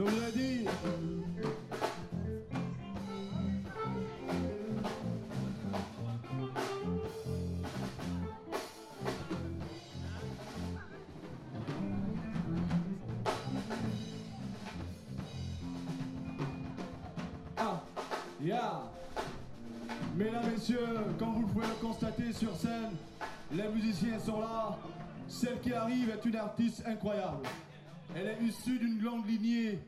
Je vous l'ai dit. Ah, yeah. Mesdames, Messieurs, comme vous pouvez le constater sur scène, les musiciens sont là. Celle qui arrive est une artiste incroyable. Elle est issue d'une longue lignée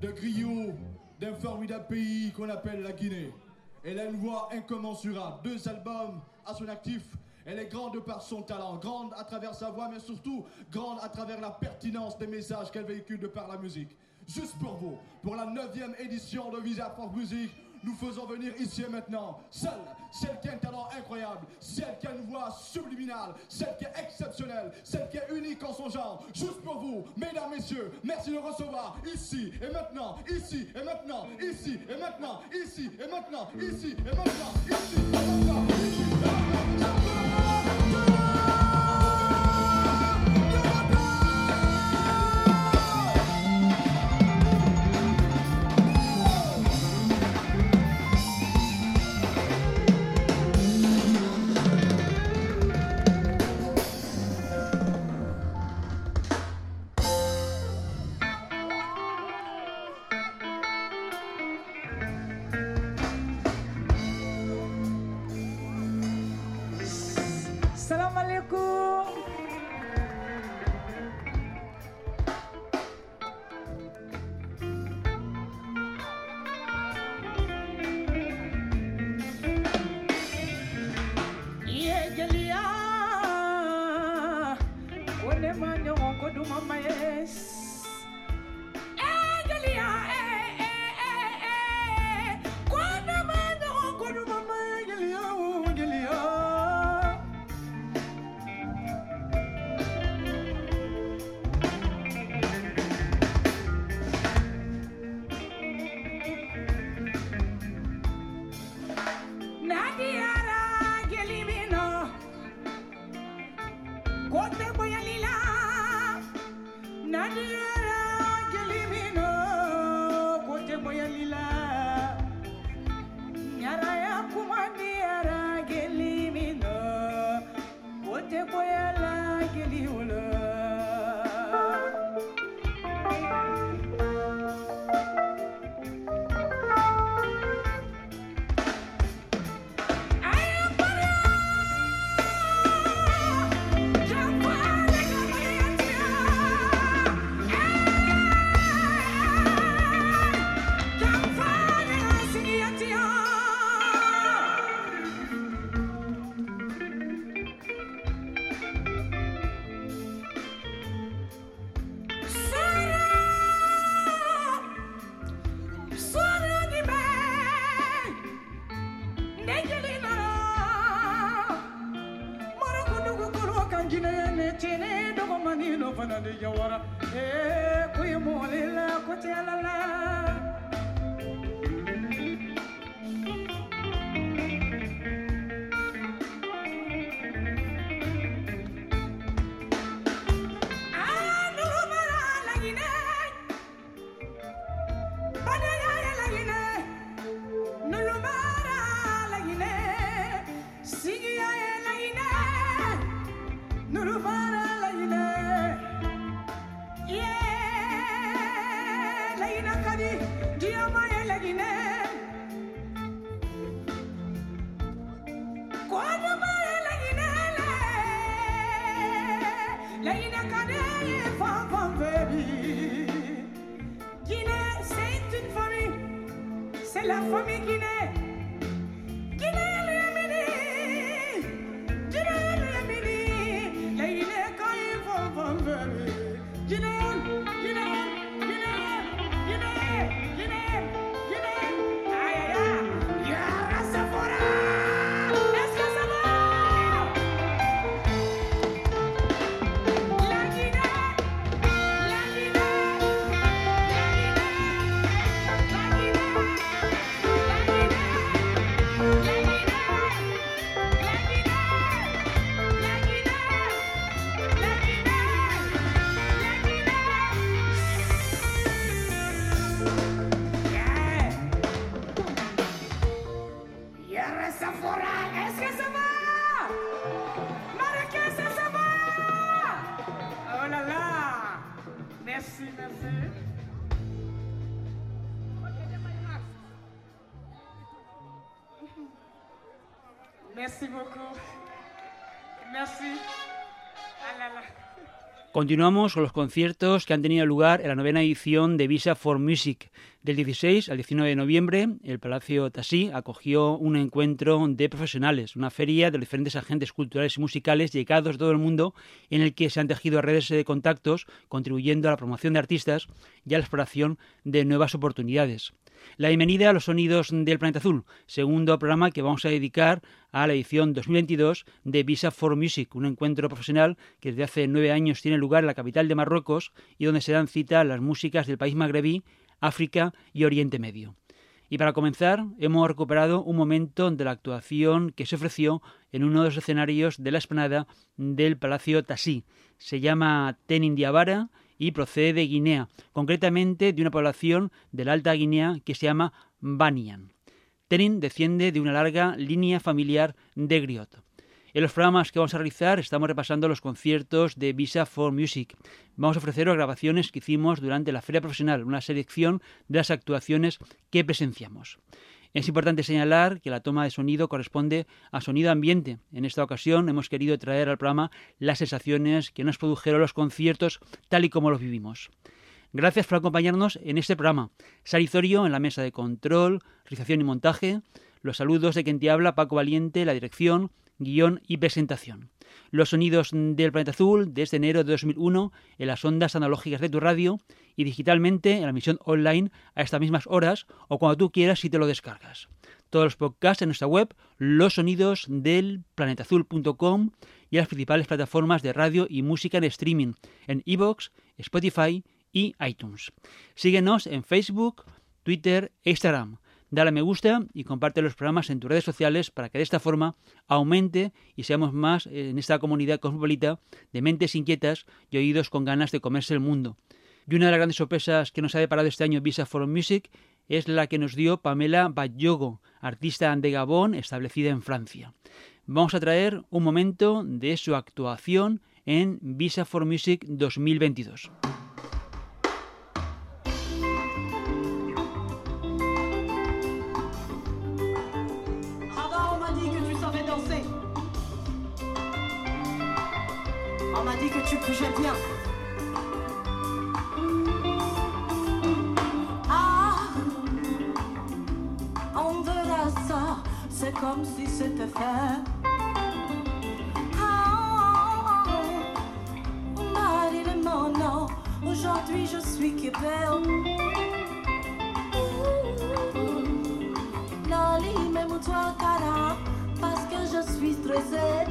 de griots d'un formidable pays qu'on appelle la Guinée. Elle a une voix incommensurable, deux albums à son actif. Elle est grande par son talent, grande à travers sa voix, mais surtout grande à travers la pertinence des messages qu'elle véhicule de par la musique. Juste pour vous, pour la neuvième édition de Visa for Music, nous faisons venir ici et maintenant celle, celle qui a un talent incroyable, celle qui a une voix subliminale, celle qui est exceptionnelle, celle qui est unique en son genre. Juste pour vous, mesdames, messieurs, merci de recevoir ici et maintenant, ici et maintenant, ici et maintenant, ici et maintenant, ici et maintenant, ici et maintenant, ici et maintenant. கோட்டை புயலிலா நடு Merci. Continuamos con los conciertos que han tenido lugar en la novena edición de Visa for Music. Del 16 al 19 de noviembre, el Palacio Tassí acogió un encuentro de profesionales, una feria de diferentes agentes culturales y musicales llegados de todo el mundo, en el que se han tejido redes de contactos, contribuyendo a la promoción de artistas y a la exploración de nuevas oportunidades. La bienvenida a los sonidos del planeta azul, segundo programa que vamos a dedicar a la edición 2022 de Visa for Music, un encuentro profesional que desde hace nueve años tiene lugar en la capital de Marruecos y donde se dan cita las músicas del país magrebí, África y Oriente Medio. Y para comenzar, hemos recuperado un momento de la actuación que se ofreció en uno de los escenarios de la esplanada del Palacio Tassí. Se llama Tenin Diabara y procede de Guinea, concretamente de una población de la Alta Guinea que se llama Banian. Tenin desciende de una larga línea familiar de griot. En los programas que vamos a realizar estamos repasando los conciertos de Visa for Music. Vamos a ofreceros grabaciones que hicimos durante la feria profesional, una selección de las actuaciones que presenciamos. Es importante señalar que la toma de sonido corresponde a sonido ambiente. En esta ocasión hemos querido traer al programa las sensaciones que nos produjeron los conciertos tal y como los vivimos. Gracias por acompañarnos en este programa. Sarizorio en la mesa de control, realización y montaje. Los saludos de quien te habla, Paco Valiente, la dirección, guion y presentación. Los sonidos del planeta azul desde enero de 2001 en las ondas analógicas de tu radio y digitalmente en la emisión online a estas mismas horas o cuando tú quieras si te lo descargas. Todos los podcasts en nuestra web, los sonidos del y las principales plataformas de radio y música en streaming en iVoox, Spotify y iTunes. Síguenos en Facebook, Twitter e Instagram. Dale a me gusta y comparte los programas en tus redes sociales para que de esta forma aumente y seamos más en esta comunidad cosmopolita de mentes inquietas y oídos con ganas de comerse el mundo. Y una de las grandes sorpresas que nos ha deparado este año Visa for Music es la que nos dio Pamela Bayogo, artista de Gabón establecida en Francia. Vamos a traer un momento de su actuación en Visa for Music 2022. Bougeais bien. Ah, on verra ça, c'est comme si c'était fait. Ah, Marie mon nom, aujourd'hui je suis qui Loli, même toi, cara, parce que je suis stressée.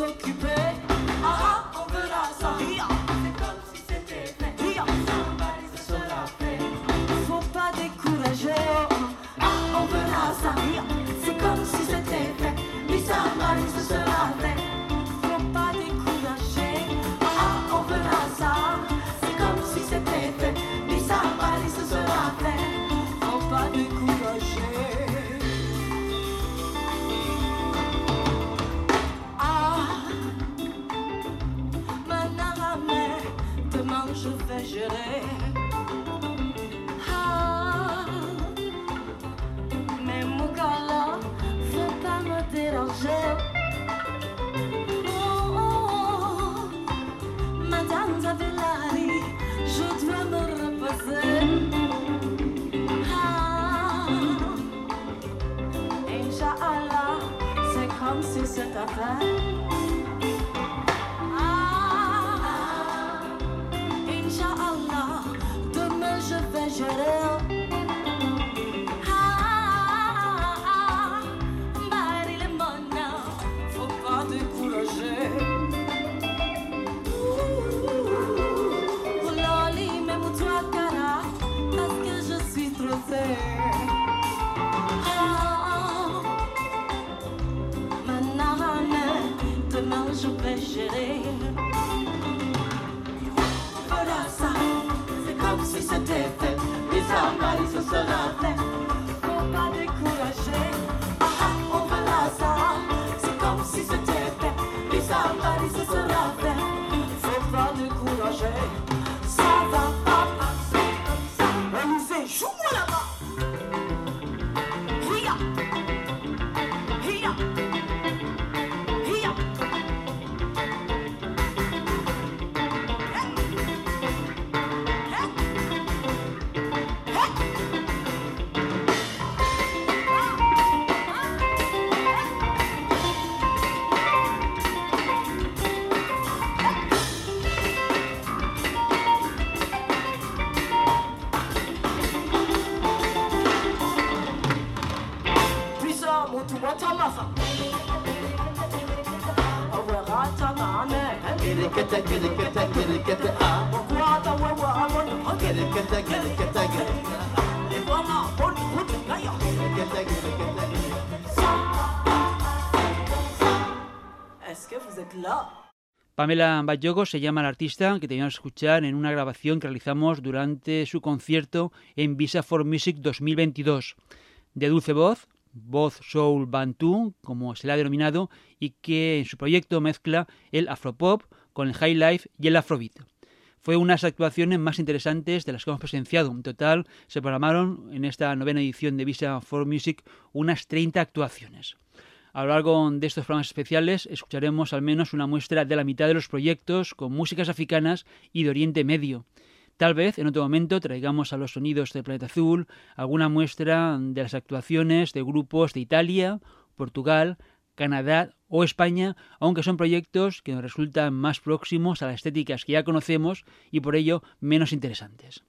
take. Pamela Bayogo se llama la artista que teníamos que escuchar en una grabación que realizamos durante su concierto en Visa for Music 2022. De dulce voz, voz soul bantu, como se le ha denominado, y que en su proyecto mezcla el afropop con el high life y el afrobeat. Fue una de las actuaciones más interesantes de las que hemos presenciado. En total se programaron en esta novena edición de Visa for Music unas 30 actuaciones. A lo largo de estos programas especiales escucharemos al menos una muestra de la mitad de los proyectos con músicas africanas y de Oriente Medio. Tal vez en otro momento traigamos a los sonidos del planeta azul alguna muestra de las actuaciones de grupos de Italia, Portugal, Canadá o España, aunque son proyectos que nos resultan más próximos a las estéticas que ya conocemos y por ello menos interesantes.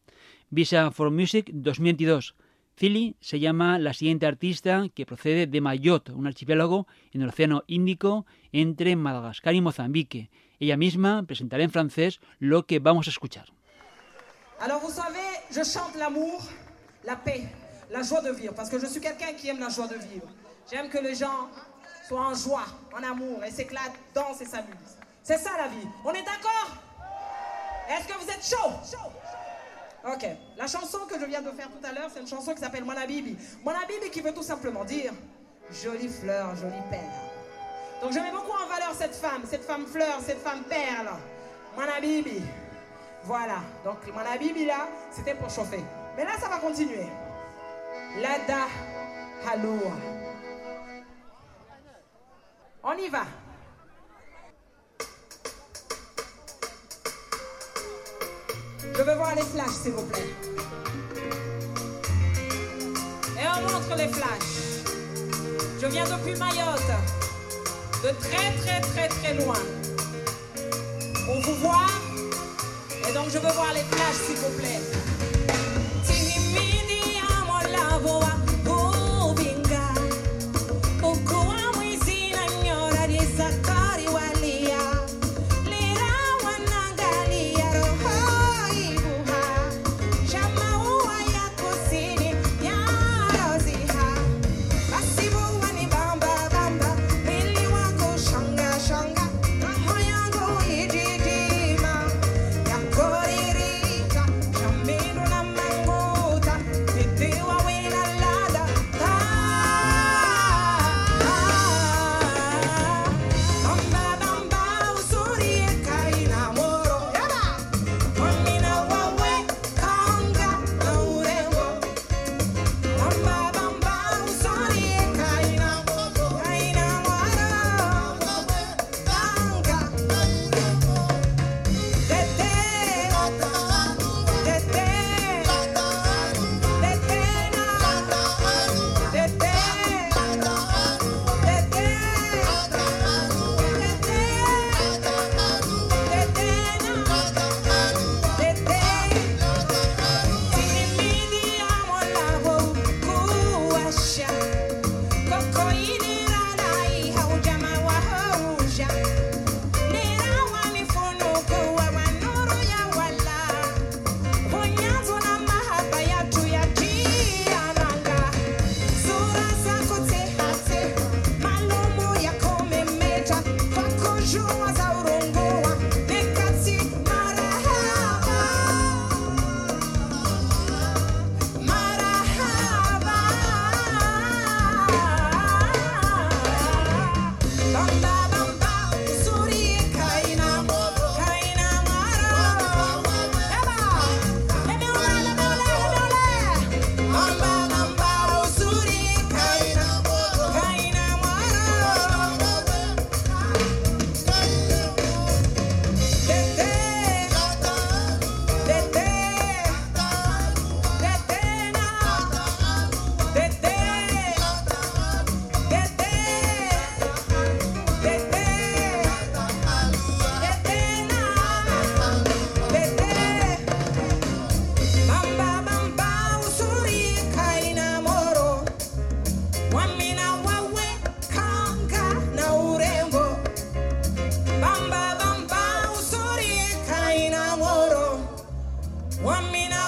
Visa for Music 2022. Cili se llama la siguiente artista que procede de Mayotte, un archipiélago en el Océano Índico entre Madagascar y Mozambique. Ella misma presentará en francés lo que vamos a escuchar. Alors vous savez, je chante l'amour, la paix, la joie de vivre, parce que je suis quelqu'un qui aime la joie de vivre. J'aime que les gens soient en joie, en amour, et s'éclatent, dansent et s'amusent. C'est ça la vie. On est d'accord Est-ce que vous êtes chaud Ok. La chanson que je viens de faire tout à l'heure, c'est une chanson qui s'appelle Manabibi. Manabibi qui veut tout simplement dire jolie fleur, jolie perle. Donc je mets beaucoup en valeur cette femme, cette femme fleur, cette femme perle. Manabibi. Voilà. Donc Manabibi là, c'était pour chauffer. Mais là, ça va continuer. Lada Haloua. On y va. Je veux voir les flashs, s'il vous plaît. Et on montre les flashs. Je viens depuis Mayotte, de très très très très loin. Pour vous voir, et donc je veux voir les flashs, s'il vous plaît. wamina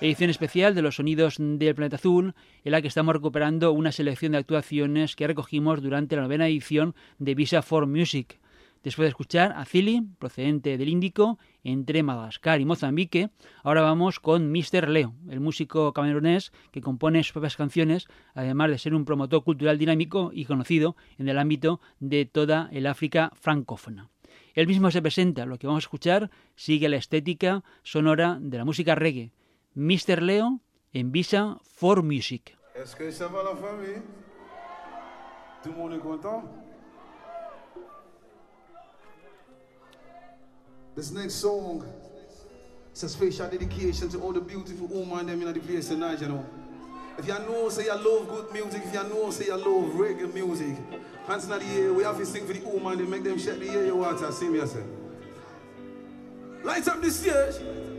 edición especial de los sonidos del planeta azul, en la que estamos recuperando una selección de actuaciones que recogimos durante la novena edición de Visa for Music. Después de escuchar a Zili, procedente del Índico, entre Madagascar y Mozambique, ahora vamos con Mr. Leo, el músico camerunés que compone sus propias canciones, además de ser un promotor cultural dinámico y conocido en el ámbito de toda el África francófona. Él mismo se presenta, lo que vamos a escuchar sigue la estética sonora de la música reggae. Mr. Leo en Visa for Music. Est-ce que ça va la famille Tout le monde est content This next song is a special dedication to all the beautiful women them in the place tonight, you know. If you know, say you love good music, if you know, say you love reggae music, hands in the air, we have to sing for the woman, they make them shake the air water, see me, I say. Light up the stage.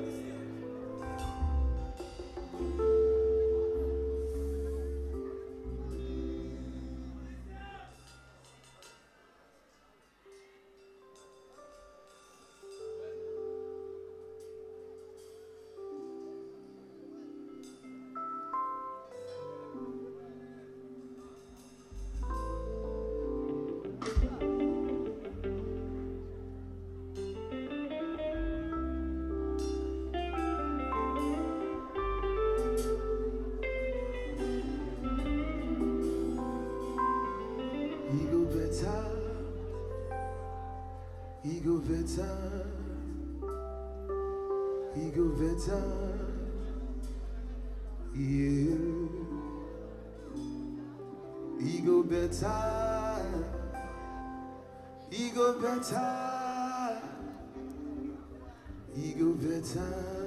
better, e go better. Yeah. eu, go better. e go better. e go better.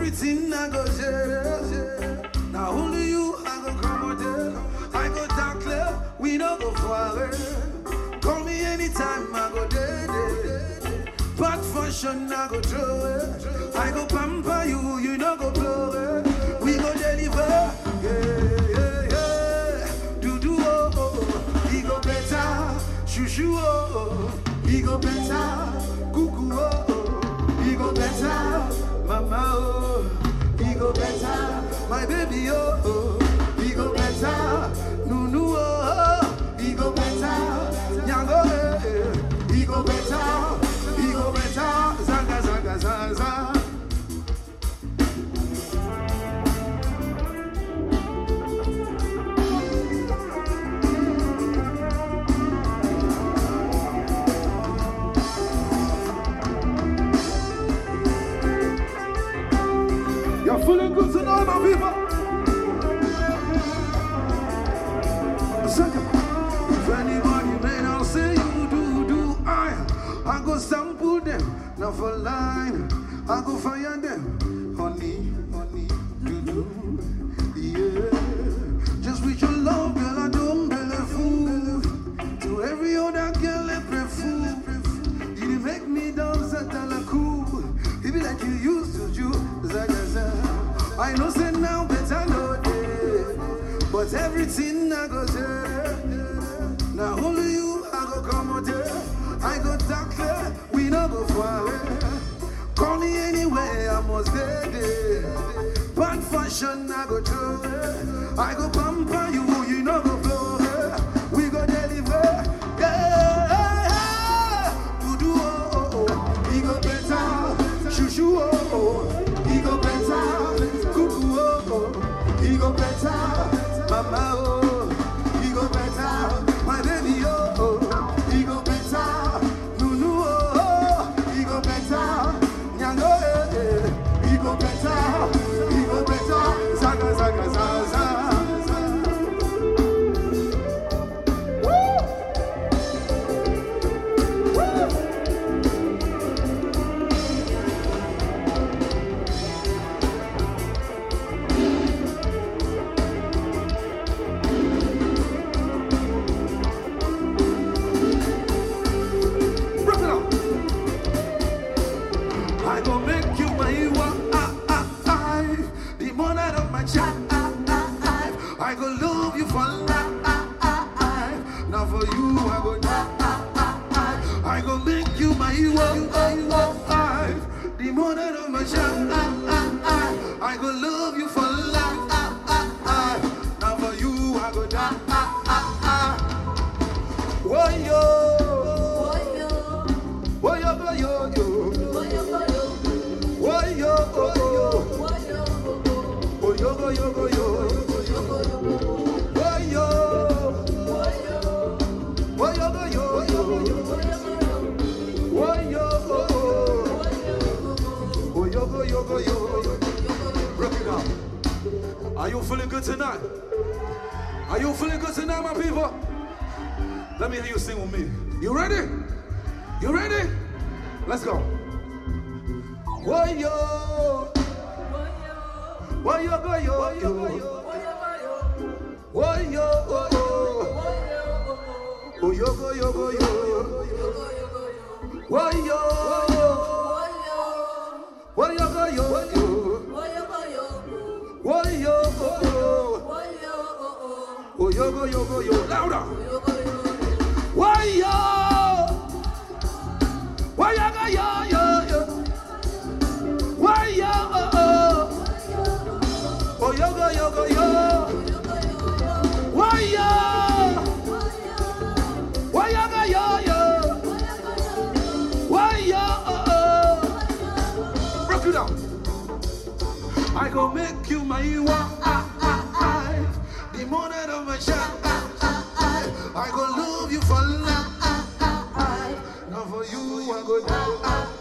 Everything I go share. Now only you I go come there. I go tackle, we no go far. Call me anytime I go there. Bad fashion I go throw it. I go pamper you, you no go blow it. We go deliver. Yeah, yeah, yeah. Do oh, oh, oh. He go better. Shoo shoo oh, oh. oh. He go better. Cuckoo oh, oh. Mama oh. He go better. My baby oh, oh. He go better. Not for line. I go fire them, honey, honey, do do, yeah. Just with your love, girl, I don't belly fool. To every other girl, I prefer. You make me dance at la cool. It be like you used to do. Zaga. I know say now better no day. But everything must there. Bad fashion I go throw it. I go pamper you, Are you feeling good tonight? Are you feeling good tonight, my people? Let me hear you sing with me. You ready? You ready? Let's go. Whoa, yo. Whoa, yo, go, yo, yo. Whoa, yo, oh, oh. Oh, yo, yo, go, yo, go, yo. Louder. Whoa, yo. Whoa, oh, oh? oh, yo, go, yo, yo, yo. Whoa, yo, oh, oh. Oh, yo, go, yo, go, yo. Whoa, yo. Whoa, yo, go, yo, yo. Whoa, yo, oh, oh. It out. I go make you my wife. I go love you for life. Now for you I go die.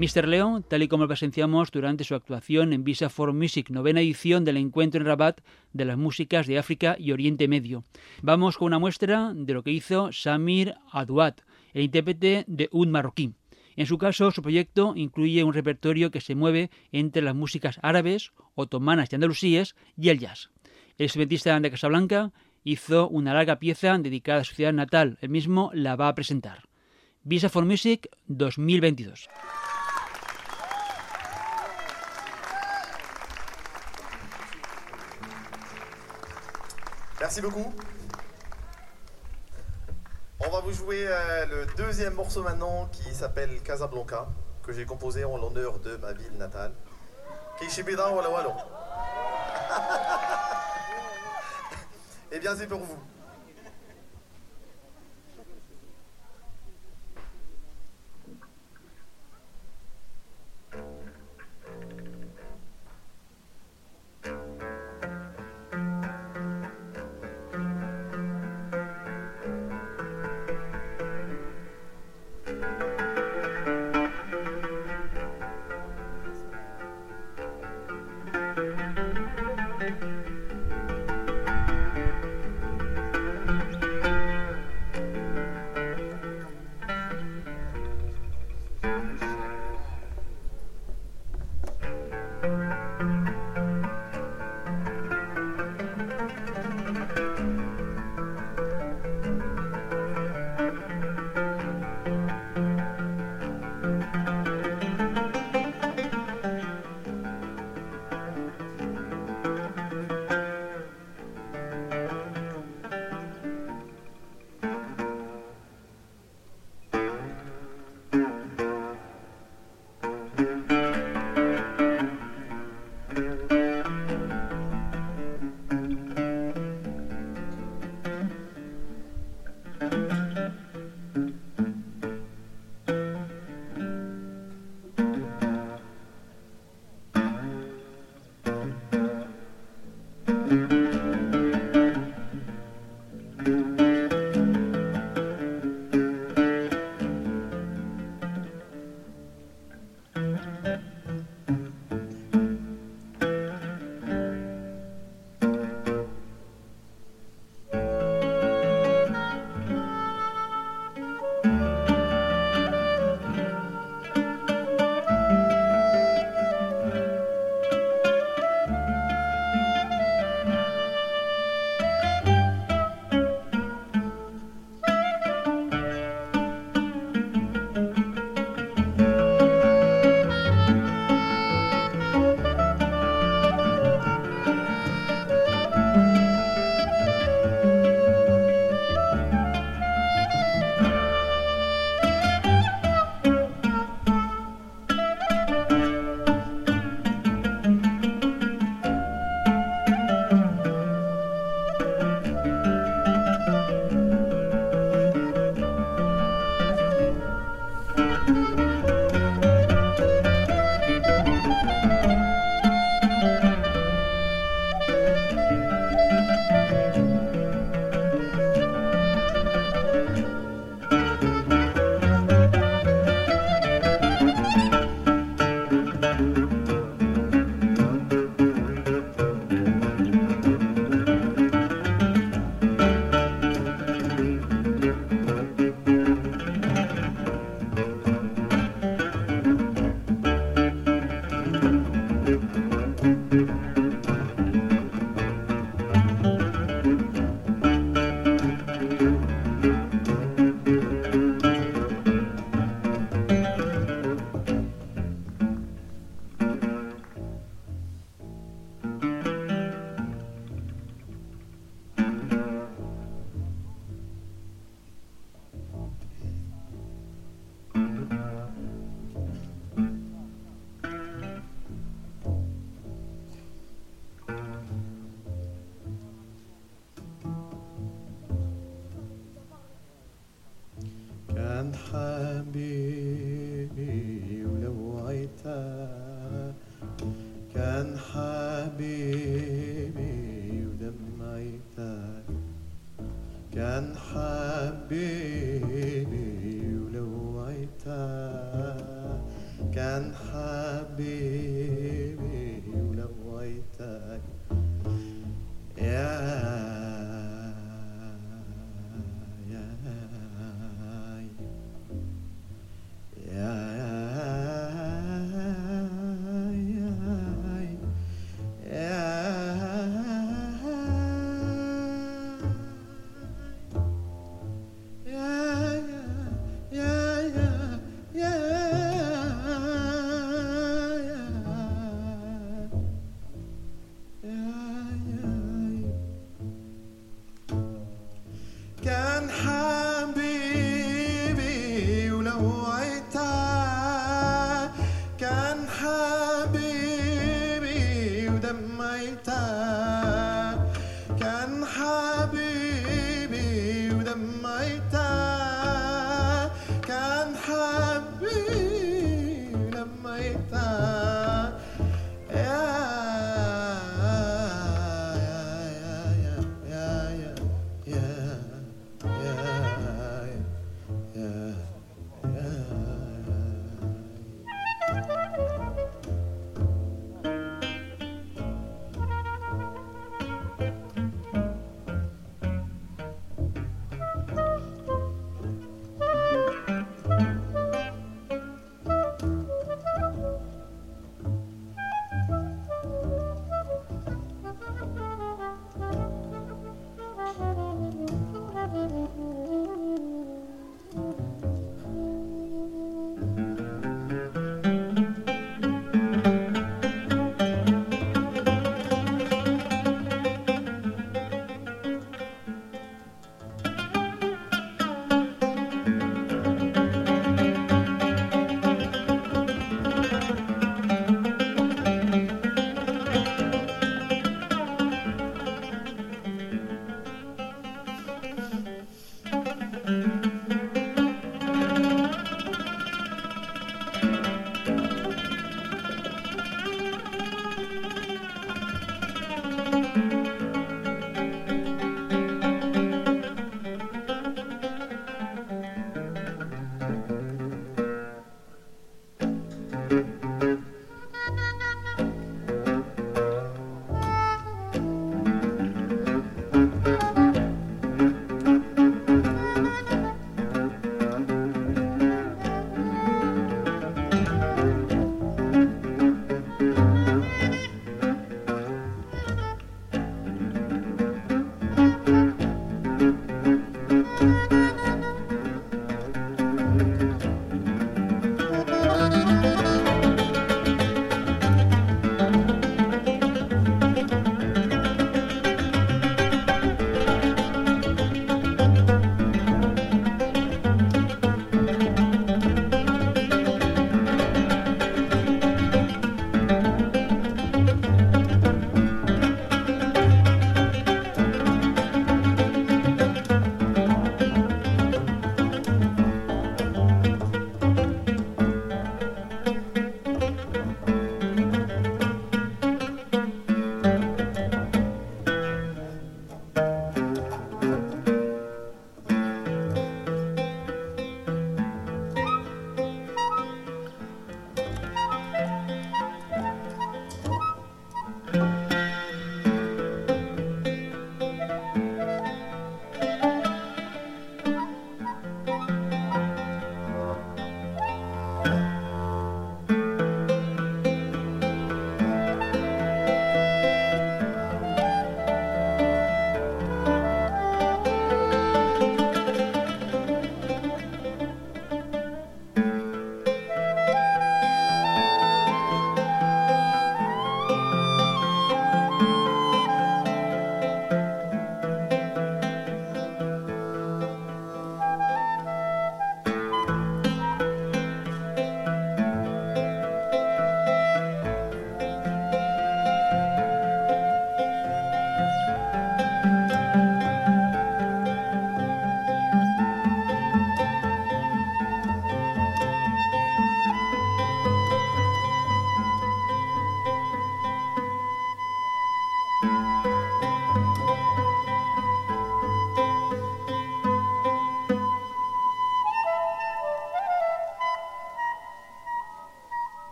Mr. Leo, tal y como lo presenciamos durante su actuación en Visa for Music, novena edición del encuentro en Rabat de las músicas de África y Oriente Medio. Vamos con una muestra de lo que hizo Samir Adouat, el intérprete de un marroquí. En su caso, su proyecto incluye un repertorio que se mueve entre las músicas árabes, otomanas y andalusíes y el jazz. El instrumentista de Casablanca hizo una larga pieza dedicada a su ciudad natal. Él mismo la va a presentar. Visa for Music 2022. Merci beaucoup. On va vous jouer euh, le deuxième morceau maintenant qui s'appelle Casablanca, que j'ai composé en l'honneur de ma ville natale. Kishibida wala walo. Eh bien, c'est pour vous.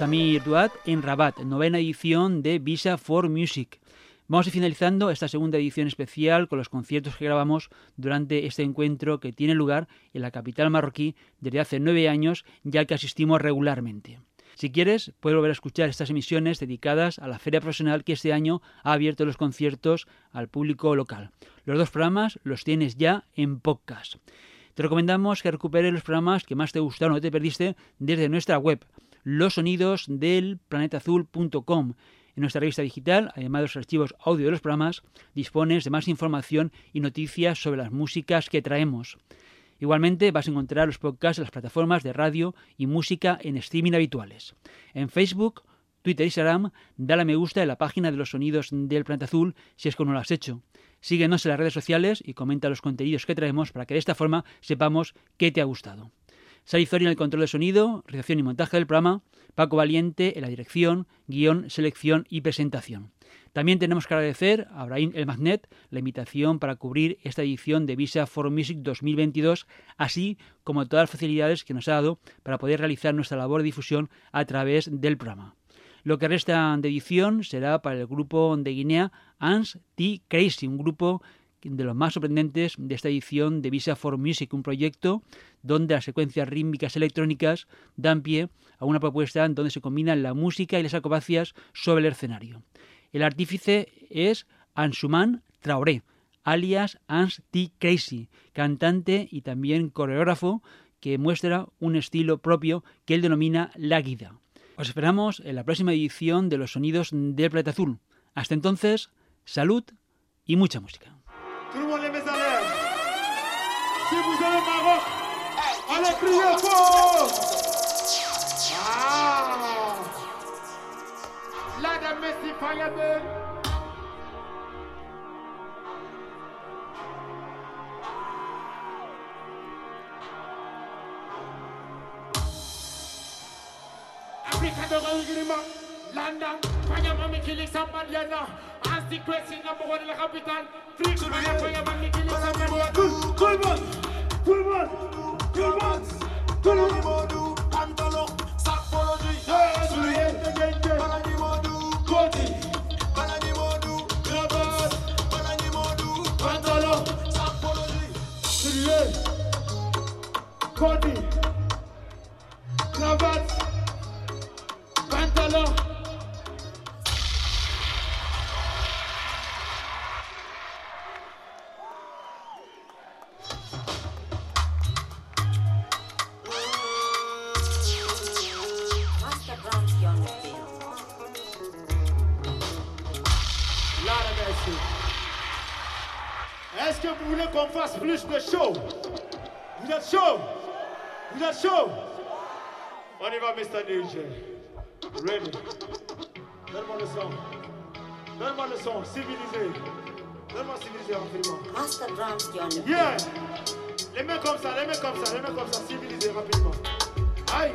Samir Duat en Rabat, novena edición de Visa for Music. Vamos a ir finalizando esta segunda edición especial con los conciertos que grabamos durante este encuentro que tiene lugar en la capital marroquí desde hace nueve años, ya que asistimos regularmente. Si quieres, puedes volver a escuchar estas emisiones dedicadas a la feria profesional que este año ha abierto los conciertos al público local. Los dos programas los tienes ya en podcast. Te recomendamos que recuperes los programas que más te gustaron o te perdiste desde nuestra web, losonidosdelplanetazul.com. En nuestra revista digital, además de los archivos audio de los programas, dispones de más información y noticias sobre las músicas que traemos. Igualmente vas a encontrar los podcasts en las plataformas de radio y música en streaming habituales. En Facebook, Twitter y Instagram, dale a me gusta en la página de los sonidos del planeta azul si es que no lo has hecho. Síguenos en las redes sociales y comenta los contenidos que traemos para que de esta forma sepamos qué te ha gustado. Sari Zori en el control de sonido, realización y montaje del programa, Paco Valiente en la dirección, guion, selección y presentación. También tenemos que agradecer a Abraham El Magnet la invitación para cubrir esta edición de Visa for Music 2022, así como todas las facilidades que nos ha dado para poder realizar nuestra labor de difusión a través del programa. Lo que resta de edición será para el grupo de Guinea Ans T Crazy, un grupo de los más sorprendentes de esta edición de Visa for Music, un proyecto donde las secuencias rítmicas electrónicas dan pie a una propuesta en donde se combinan la música y las acrobacias sobre el escenario. El artífice es Ansuman Traoré, alias Ans T. Crazy, cantante y también coreógrafo que muestra un estilo propio que él denomina la guida. Os esperamos en la próxima edición de Los Sonidos del Planeta Azul. Hasta entonces, salud y mucha música. Tout le monde les met l'air. Si vous au Maroc, allez crier fort. Ah. La dame Messi. Africa de Rangilima, London, Fayamami killing somebody now. As the question number one in the capital, three could be for your money, kill it, somebody. Good, good one, good one, good one, good one. Antelope, psychology, yeah, to the end, the end, the end. Cody, Balanimodu, Grabas, Balanimodu, Antelope, psychology, to the end. Cody. Est-ce que vous voulez qu'on fasse plus de show Vous êtes chaud? Vous êtes chaud? On y va, Mr. DJ. Ready. Donne-moi le son. Donne-moi le son, civilisé. Donne-moi civilisé rapidement. Master the field. Yeah Les mains comme ça, les mains comme ça, les mains comme ça, civilisé rapidement. Aïe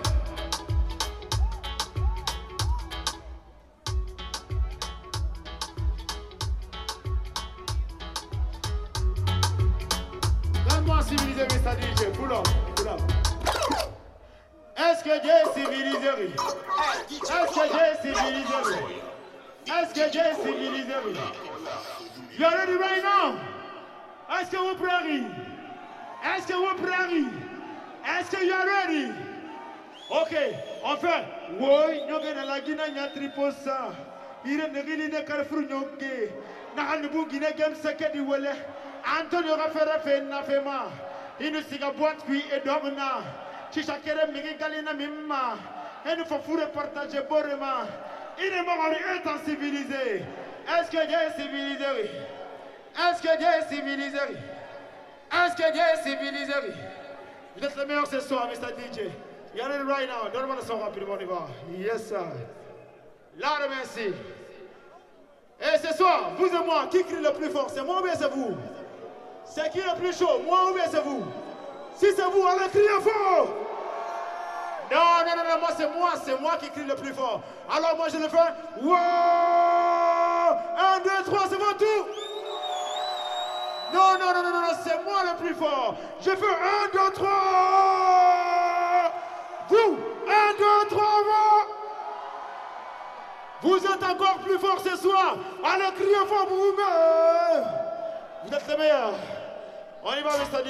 Ok, on fait. Oui, nous avons la Guinée, nous avons triposa. Il est negli ne carrefour nyonge. Na halbu Guinée gem sekedi wele. Antonio Rafera fe na fema. Inu siga boîte kui et domna. Chicha kere migi galina mimma. Et nous faut fourrer partager borema. Il est mort étant civilisé. Est-ce que Dieu est civilisé? oui? Est-ce que Dieu est civilisé? Est-ce que Dieu est civilisé? Vous êtes le meilleur ce soir, Mr. DJ. You're ready right now. Donne-moi le son rapidement, on y va. Yes, sir. Là, merci. Et ce soir, vous et moi, qui crie le plus fort C'est moi ou bien c'est vous? C'est qui le plus chaud Moi ou bien c'est vous? Si c'est vous, allez crier fort Non, non, non, non, moi c'est moi, c'est moi qui crie le plus fort. Alors moi je le fais. Wow Un, deux, trois, c'est votre Non, non, non, non, non, non, c'est moi le plus fort. Je fais un, deux, trois vous, un, deux, trois, avant Vous êtes encore plus fort ce soir. Allez, criez fort pour vous-même. Vous êtes les meilleurs. On y va, Mr.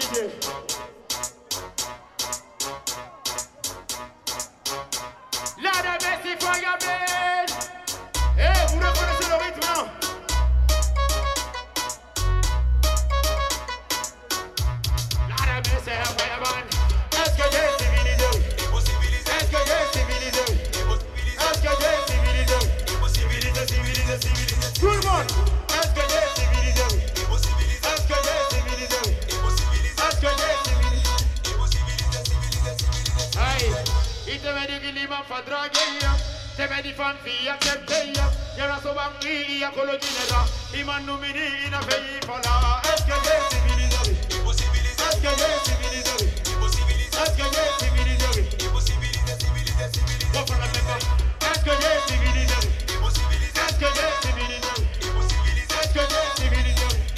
temedi kilima fadra geya temedi fanfiya temteya yara sobangi ya kolojinera imanumini ina feyi fala est-ce que j'ai civilisé oui est-ce que j'ai civilisé oui est-ce que j'ai civilisé oui est-ce que j'ai civilisé oui est-ce que j'ai civilisé oui est-ce que j'ai civilisé oui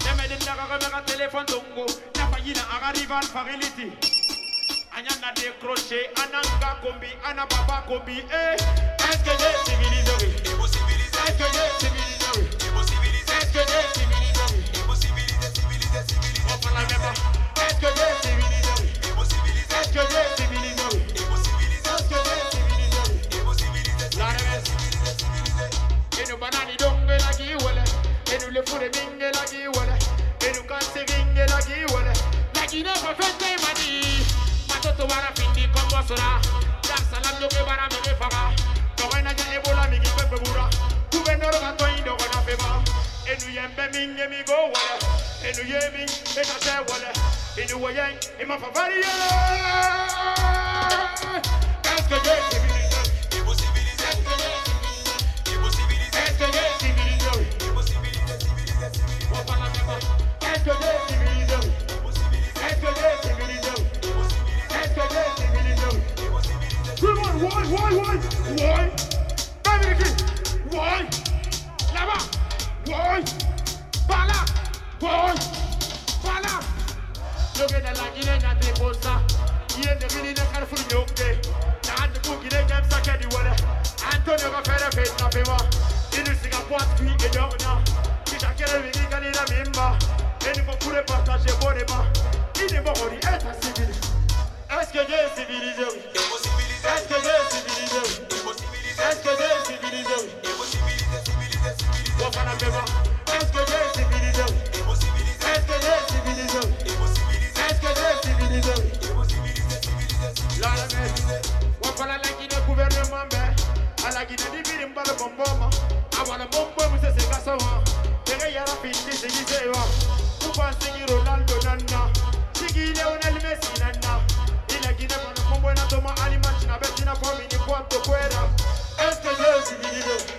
Temedi naka kemeka telefon tongo Nafayina aga rival farility Anyana décroché, ananga kombi, ana baba kombi, eh. Est-ce que j'ai civilisé? Est-ce que j'ai civilisé? Est-ce que j'ai civilisé? On prend la même. Est-ce que j'ai civilisé? Est-ce que j'ai civilisé? Est-ce que j'ai civilisé? La. Enu banani donge la giwele Enu le fure minge la giwele Enu kanse vinge la giwele La gine fa fente mani Tanto tu vara pindi con basura Ya salando que vara me me faga bola mi bura noro indo feba Enu mi go Enu se Enu Est-ce que civilisé Est-ce que civilisé Est-ce que civilisé Why, why, why Why Why Là-bas. Why Par là. Why Par là. La Guinée n'a t'es pour ça. Yé ne gini de Na ande ku Guinée gam sa ke di wale Antonio ka fere fe na pe wa Inu siga poat kui e yo na Kita kere vini kani na mimba. Eni ko kure partage bore ma Ini mo civil. Est-ce que Dieu est civilisé oui? Ronaldo nana, Chigi Lionel Messi nana, la Bonaparte. Mambo buena toma cuanto fuera. Es que yo sí